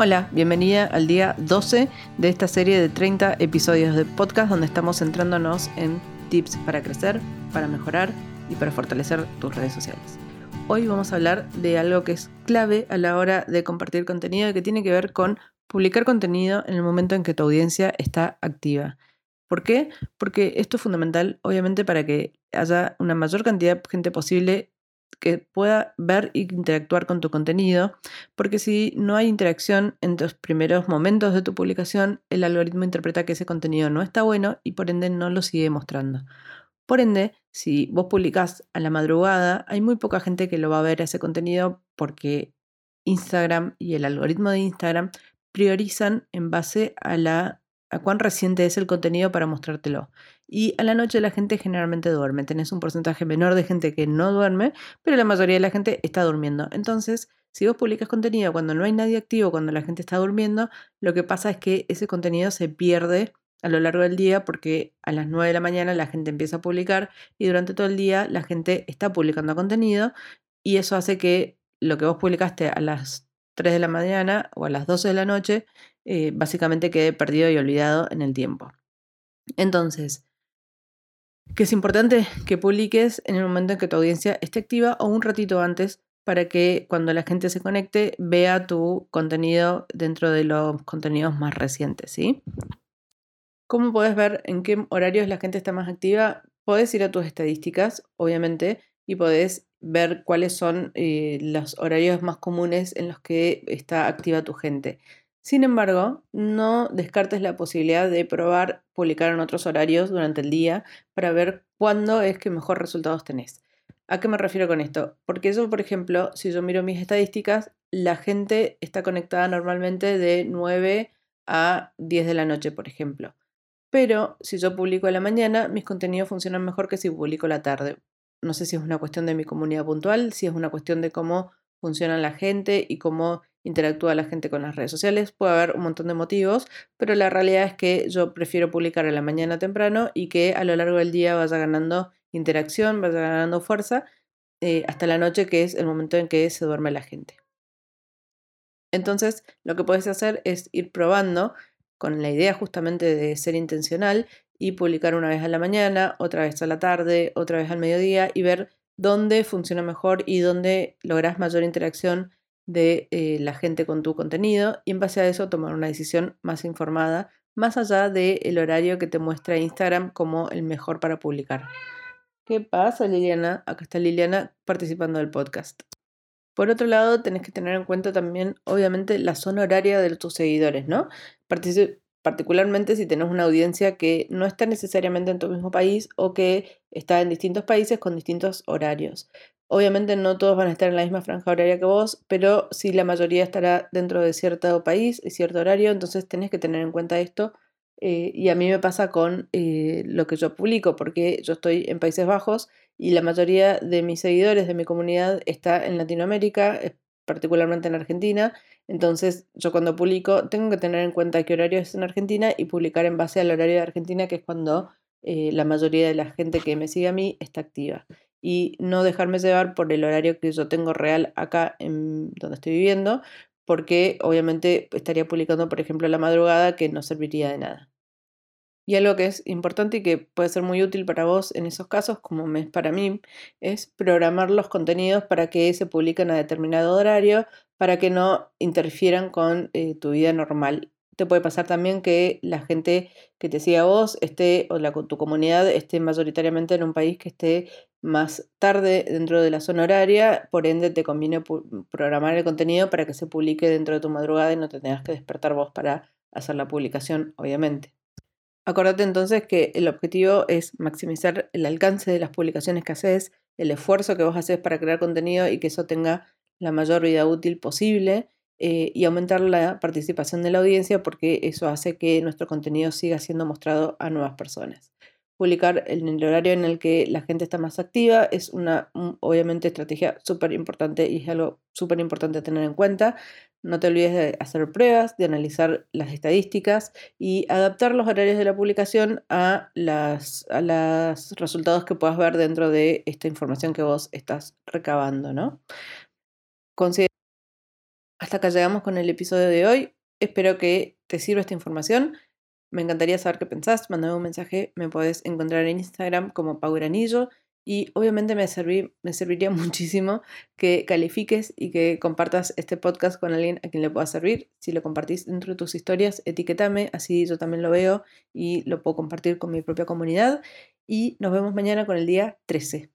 Hola, bienvenida al día 12 de esta serie de 30 episodios de podcast donde estamos centrándonos en tips para crecer, para mejorar y para fortalecer tus redes sociales. Hoy vamos a hablar de algo que es clave a la hora de compartir contenido y que tiene que ver con publicar contenido en el momento en que tu audiencia está activa. ¿Por qué? Porque esto es fundamental, obviamente, para que haya una mayor cantidad de gente posible que pueda ver e interactuar con tu contenido, porque si no hay interacción en los primeros momentos de tu publicación, el algoritmo interpreta que ese contenido no está bueno y por ende no lo sigue mostrando. Por ende, si vos publicás a la madrugada, hay muy poca gente que lo va a ver ese contenido porque Instagram y el algoritmo de Instagram priorizan en base a la a cuán reciente es el contenido para mostrártelo. Y a la noche la gente generalmente duerme. Tenés un porcentaje menor de gente que no duerme, pero la mayoría de la gente está durmiendo. Entonces, si vos publicas contenido cuando no hay nadie activo, cuando la gente está durmiendo, lo que pasa es que ese contenido se pierde a lo largo del día porque a las 9 de la mañana la gente empieza a publicar y durante todo el día la gente está publicando contenido y eso hace que lo que vos publicaste a las 3 de la mañana o a las 12 de la noche eh, básicamente quede perdido y olvidado en el tiempo. Entonces, que es importante que publiques en el momento en que tu audiencia esté activa o un ratito antes para que cuando la gente se conecte vea tu contenido dentro de los contenidos más recientes, ¿sí? ¿Cómo puedes ver en qué horarios la gente está más activa? Puedes ir a tus estadísticas, obviamente, y podés ver cuáles son eh, los horarios más comunes en los que está activa tu gente. Sin embargo, no descartes la posibilidad de probar publicar en otros horarios durante el día para ver cuándo es que mejor resultados tenés. ¿A qué me refiero con esto? Porque yo, por ejemplo, si yo miro mis estadísticas, la gente está conectada normalmente de 9 a 10 de la noche, por ejemplo. Pero si yo publico a la mañana, mis contenidos funcionan mejor que si publico a la tarde. No sé si es una cuestión de mi comunidad puntual, si es una cuestión de cómo funciona la gente y cómo interactúa la gente con las redes sociales. Puede haber un montón de motivos, pero la realidad es que yo prefiero publicar a la mañana temprano y que a lo largo del día vaya ganando interacción, vaya ganando fuerza eh, hasta la noche, que es el momento en que se duerme la gente. Entonces, lo que puedes hacer es ir probando con la idea justamente de ser intencional y publicar una vez a la mañana, otra vez a la tarde, otra vez al mediodía y ver dónde funciona mejor y dónde logras mayor interacción de eh, la gente con tu contenido y en base a eso tomar una decisión más informada, más allá del horario que te muestra Instagram como el mejor para publicar. ¿Qué pasa, Liliana? Acá está Liliana participando del podcast. Por otro lado, tenés que tener en cuenta también, obviamente, la zona horaria de tus seguidores, ¿no? Particularmente si tenés una audiencia que no está necesariamente en tu mismo país o que está en distintos países con distintos horarios. Obviamente no todos van a estar en la misma franja horaria que vos, pero sí la mayoría estará dentro de cierto país y cierto horario, entonces tenés que tener en cuenta esto. Eh, y a mí me pasa con eh, lo que yo publico, porque yo estoy en Países Bajos y la mayoría de mis seguidores de mi comunidad está en Latinoamérica, particularmente en Argentina. Entonces yo cuando publico tengo que tener en cuenta qué horario es en Argentina y publicar en base al horario de Argentina, que es cuando eh, la mayoría de la gente que me sigue a mí está activa y no dejarme llevar por el horario que yo tengo real acá en donde estoy viviendo, porque obviamente estaría publicando, por ejemplo, la madrugada que no serviría de nada. Y algo que es importante y que puede ser muy útil para vos en esos casos, como es para mí, es programar los contenidos para que se publiquen a determinado horario, para que no interfieran con eh, tu vida normal te puede pasar también que la gente que te siga a vos esté, o tu comunidad esté mayoritariamente en un país que esté más tarde dentro de la zona horaria, por ende te conviene programar el contenido para que se publique dentro de tu madrugada y no te tengas que despertar vos para hacer la publicación, obviamente. Acordate entonces que el objetivo es maximizar el alcance de las publicaciones que haces, el esfuerzo que vos haces para crear contenido y que eso tenga la mayor vida útil posible eh, y aumentar la participación de la audiencia porque eso hace que nuestro contenido siga siendo mostrado a nuevas personas. Publicar en el horario en el que la gente está más activa es una, obviamente, estrategia súper importante y es algo súper importante tener en cuenta. No te olvides de hacer pruebas, de analizar las estadísticas y adaptar los horarios de la publicación a, las, a los resultados que puedas ver dentro de esta información que vos estás recabando, ¿no? Hasta acá llegamos con el episodio de hoy. Espero que te sirva esta información. Me encantaría saber qué pensás. Mándame un mensaje. Me podés encontrar en Instagram como Pauranillo. Y obviamente me, serviría muchísimo que califiques y que compartas este podcast con alguien a quien le pueda servir. Si lo compartís dentro de tus historias, etiquetame, así yo también lo veo y lo puedo compartir con mi propia comunidad. Y nos vemos mañana con el día 13.